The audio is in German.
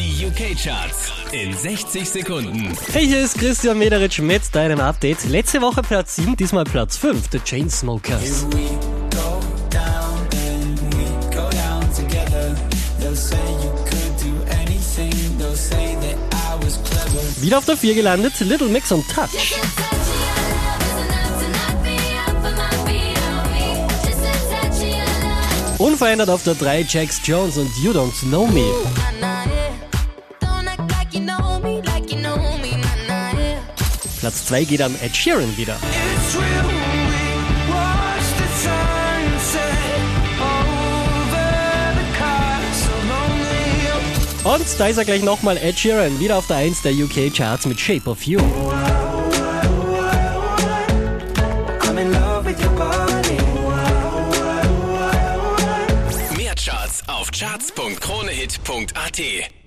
Die UK-Charts in 60 Sekunden. Hey, hier ist Christian Mederitsch mit deinem Update. Letzte Woche Platz 7, diesmal Platz 5, The Chainsmokers. we go down, then we go down together. They'll say you could do anything. They'll say that I was clever. Wieder auf der 4 gelandet, Little Mix und Touch. Unverändert auf der 3 Jax Jones und You Don't Know Me. Platz 2 geht an Ed Sheeran wieder. Und da ist er gleich nochmal Ed Sheeran, wieder auf der 1 der UK Charts mit Shape of You. Mehr Charts auf charts.kronehit.at.